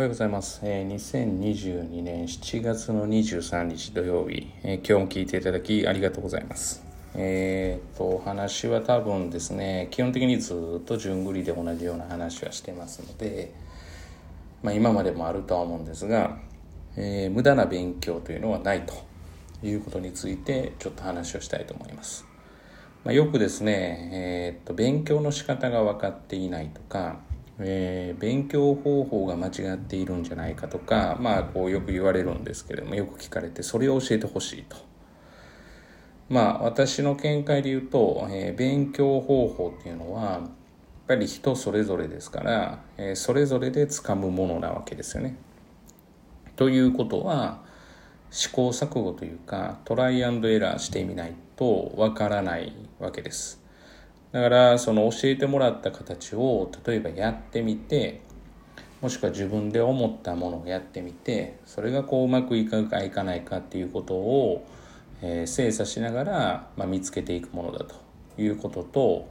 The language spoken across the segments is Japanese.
おはようございます。え、2022年7月の23日土曜日、え、今日も聞いていただきありがとうございます。えー、っと、お話は多分ですね、基本的にずっと順繰りで同じような話はしてますので、まあ今までもあるとは思うんですが、えー、無駄な勉強というのはないということについてちょっと話をしたいと思います。まあ、よくですね、えー、っと、勉強の仕方が分かっていないとか、えー、勉強方法が間違っているんじゃないかとか、まあ、こうよく言われるんですけれども、よく聞かれて、それを教えてほしいと。まあ、私の見解で言うと、えー、勉強方法っていうのは、やっぱり人それぞれですから、えー、それぞれで掴むものなわけですよね。ということは、試行錯誤というか、トライアンドエラーしてみないとわからないわけです。だからその教えてもらった形を例えばやってみてもしくは自分で思ったものをやってみてそれがこううまくいくかいかないかっていうことを、えー、精査しながら、まあ、見つけていくものだということと、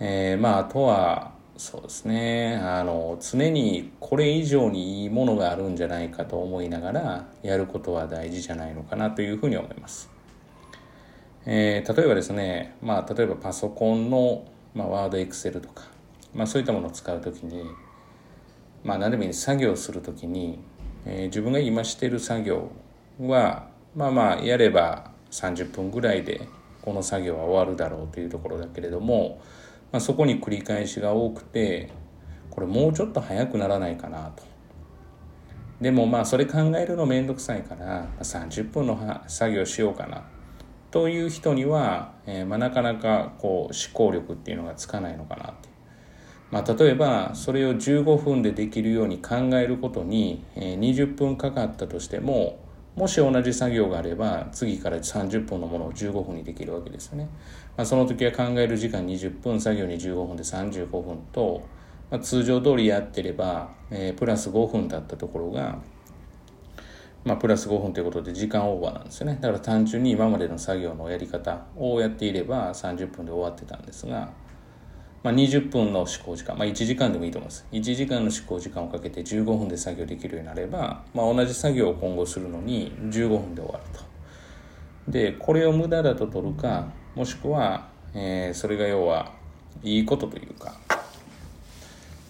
えー、まああとはそうですねあの常にこれ以上にいいものがあるんじゃないかと思いながらやることは大事じゃないのかなというふうに思います。えー、例えばですね、まあ、例えばパソコンの、まあ、ワード、エクセルとか、まあ、そういったものを使うときに、まあ、何でもいい作業するときに、えー、自分が今している作業は、まあまあ、やれば30分ぐらいでこの作業は終わるだろうというところだけれども、まあ、そこに繰り返しが多くて、これもうちょっと早くならないかなと。でもまあそれ考えるのめんどくさいから30分の作業しようかなという人には、えー、まあ、なかなかこう思考力っていうのがつかないのかなって。まあ、例えばそれを15分でできるように考えることに、えー、20分かかったとしてももし同じ作業があれば次から30分のものを15分にできるわけですよね。まあ、その時は考える時間20分作業に15分で35分と、まあ、通常通りやってれば、えー、プラス5分だったところがまあ、プラス5分ということで時間オーバーなんですよね。だから単純に今までの作業のやり方をやっていれば30分で終わってたんですが、まあ、20分の思考時間、まあ、1時間でもいいと思います。1時間の思考時間をかけて15分で作業できるようになれば、まあ、同じ作業を今後するのに15分で終わると。で、これを無駄だと取るか、もしくは、えー、それが要はいいことというか、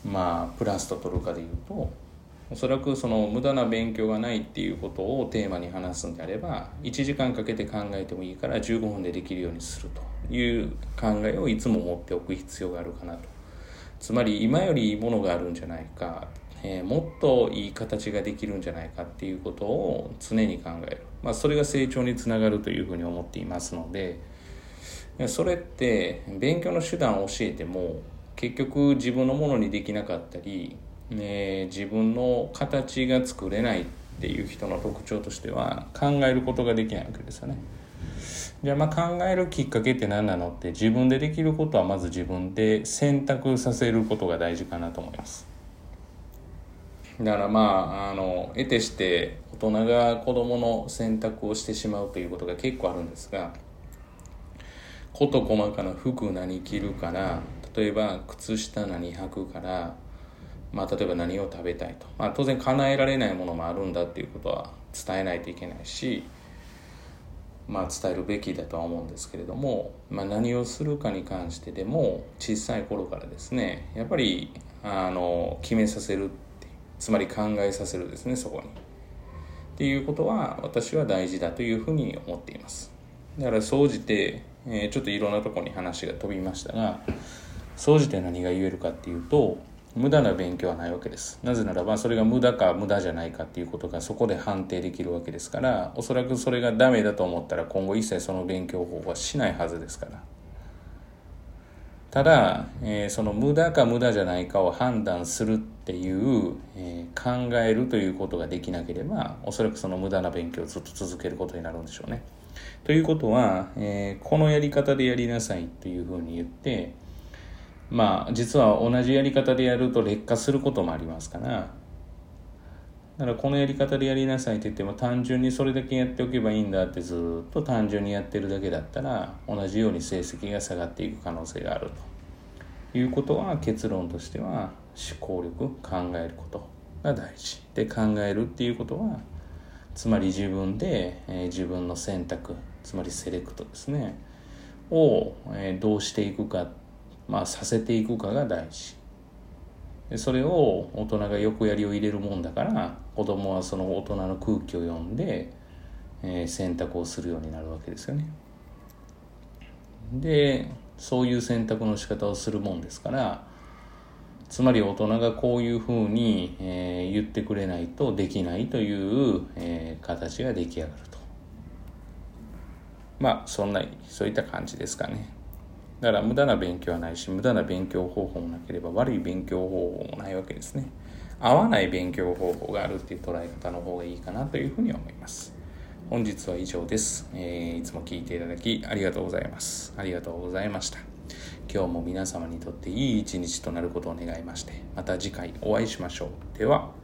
まあ、プラスと取るかでいうと、おそらくその無駄な勉強がないっていうことをテーマに話すんであれば1時間かけて考えてもいいから15分でできるようにするという考えをいつも持っておく必要があるかなと。つまり今よりいいものがあるんじゃないか、えー、もっといい形ができるんじゃないかっていうことを常に考える、まあ、それが成長につながるというふうに思っていますのでそれって勉強の手段を教えても結局自分のものにできなかったりね、自分の形が作れないっていう人の特徴としては考えることができないわけですよね。じゃあまあ考えるきっかけって何なのって自分でできることはまず自分で選択させることが大事かなと思います。だからまああの得てして大人が子供の選択をしてしまうということが結構あるんですが事細かな服何着るから例えば靴下何履くからまあ、例えば何を食べたいと、まあ、当然叶えられないものもあるんだっていうことは伝えないといけないし、まあ、伝えるべきだとは思うんですけれども、まあ、何をするかに関してでも小さい頃からですねやっぱりあの決めさせるつまり考えさせるですねそこに。っていうことは私は大事だというふうに思っています。だから総じて、えー、ちょっといろんなところに話が飛びましたが総じて何が言えるかっていうと無駄な勉強はないわけです。なぜならばそれが無駄か無駄じゃないかっていうことがそこで判定できるわけですからおそらくそれがダメだと思ったら今後一切その勉強方法はしないはずですから。ただ、えー、その無駄か無駄じゃないかを判断するっていう、えー、考えるということができなければおそらくその無駄な勉強をずっと続けることになるんでしょうね。ということは、えー、このやり方でやりなさいっていうふうに言ってまあ実は同じやり方でやると劣化することもありますから。だからこのやり方でやりなさいって言っても単純にそれだけやっておけばいいんだってずっと単純にやってるだけだったら同じように成績が下がっていく可能性があると。いうことは結論としては思考力考えることが大事で考えるっていうことはつまり自分で、えー、自分の選択つまりセレクトですねを、えー、どうしていくかって、まあ、させていくかが大事。でそれを大人が横やりを入れるもんだから子供はその大人の空気を読んで、えー、選択をするようになるわけですよね。でそういう選択の仕方をするもんですからつまり大人がこういうふうに、えー、言ってくれないとできないという、えー、形が出来上がると。まあそんなそういった感じですかね。だから無駄な勉強はないし無駄な勉強方法もなければ悪い勉強方法もないわけですね。合わない勉強方法があるっていう捉え方の方がいいかなというふうに思います。本日は以上です、えー、いつも聞いていただきありがとうございます。ありがとうございました。今日も皆様にとっていい一日となることを願いましてまた次回お会いしましょう。では。